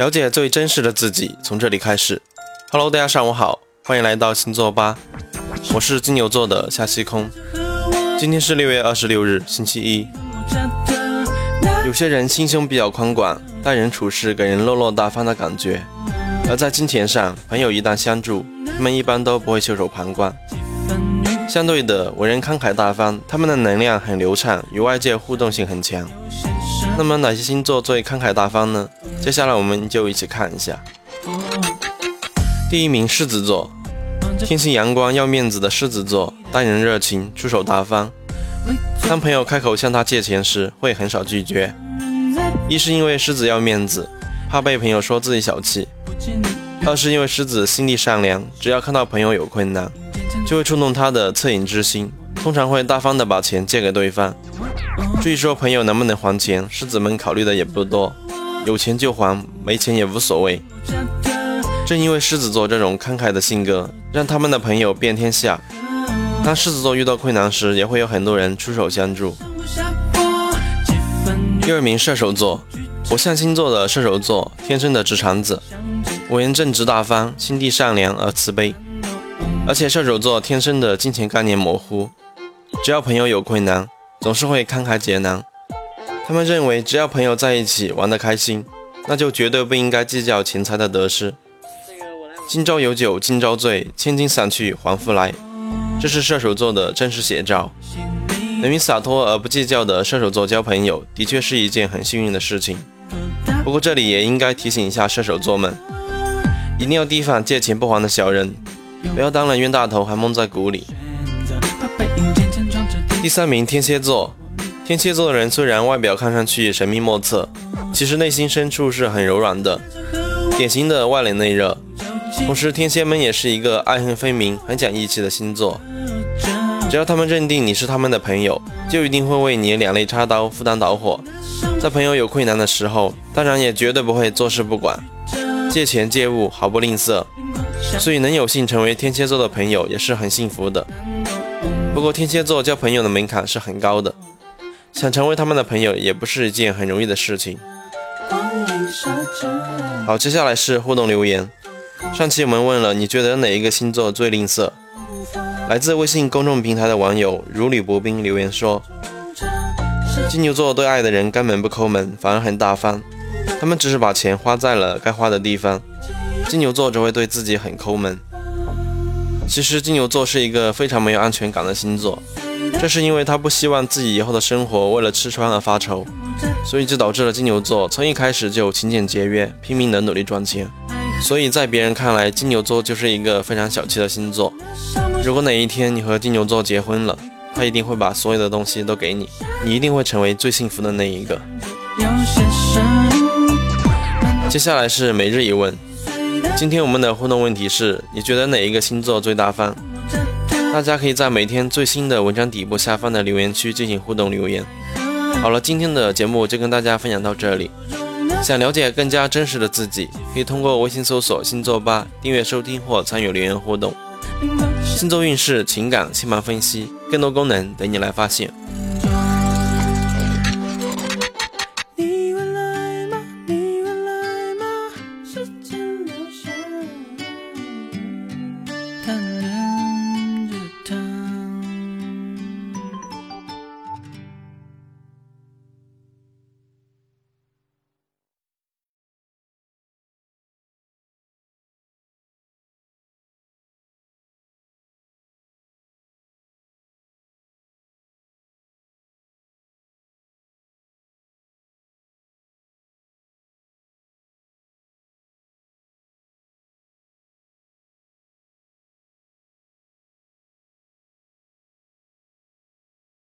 了解最真实的自己，从这里开始。Hello，大家上午好，欢迎来到星座吧，我是金牛座的夏西空。今天是六月二十六日，星期一。有些人心胸比较宽广，待人处事给人落落大方的感觉；而在金钱上，朋友一旦相助，他们一般都不会袖手旁观。相对的，为人慷慨大方，他们的能量很流畅，与外界互动性很强。那么哪些星座最慷慨大方呢？接下来我们就一起看一下。第一名狮子座，天性阳光、要面子的狮子座，待人热情，出手大方。当朋友开口向他借钱时，会很少拒绝。一是因为狮子要面子，怕被朋友说自己小气；二是因为狮子心地善良，只要看到朋友有困难。就会触动他的恻隐之心，通常会大方的把钱借给对方。至于说朋友能不能还钱，狮子们考虑的也不多，有钱就还，没钱也无所谓。正因为狮子座这种慷慨的性格，让他们的朋友遍天下。当狮子座遇到困难时，也会有很多人出手相助。第二名射手座，火象星座的射手座，天生的直肠子，为人正直大方，心地善良而慈悲。而且射手座天生的金钱概念模糊，只要朋友有困难，总是会慷慨解囊。他们认为，只要朋友在一起玩得开心，那就绝对不应该计较钱财的得失。今朝有酒今朝醉，千金散去还复来，这是射手座的真实写照。能与洒脱而不计较的射手座交朋友，的确是一件很幸运的事情。不过这里也应该提醒一下射手座们，一定要提防借钱不还的小人。不要当了冤大头还蒙在鼓里。第三名天蝎座，天蝎座的人虽然外表看上去神秘莫测，其实内心深处是很柔软的，典型的外冷内热。同时，天蝎们也是一个爱恨分明、很讲义气的星座。只要他们认定你是他们的朋友，就一定会为你两肋插刀、赴汤蹈火。在朋友有困难的时候，当然也绝对不会坐视不管，借钱借物毫不吝啬。所以能有幸成为天蝎座的朋友也是很幸福的。不过天蝎座交朋友的门槛是很高的，想成为他们的朋友也不是一件很容易的事情。好，接下来是互动留言。上期我们问了，你觉得哪一个星座最吝啬？来自微信公众平台的网友如履薄冰留言说，金牛座对爱的人根本不抠门，反而很大方，他们只是把钱花在了该花的地方。金牛座只会对自己很抠门。其实金牛座是一个非常没有安全感的星座，这是因为他不希望自己以后的生活为了吃穿而发愁，所以就导致了金牛座从一开始就勤俭节约，拼命的努力赚钱。所以在别人看来，金牛座就是一个非常小气的星座。如果哪一天你和金牛座结婚了，他一定会把所有的东西都给你，你一定会成为最幸福的那一个。接下来是每日一问。今天我们的互动问题是：你觉得哪一个星座最大方？大家可以在每天最新的文章底部下方的留言区进行互动留言。好了，今天的节目就跟大家分享到这里。想了解更加真实的自己，可以通过微信搜索“星座吧”订阅收听或参与留言互动。星座运势、情感、星盘分析，更多功能等你来发现。tender.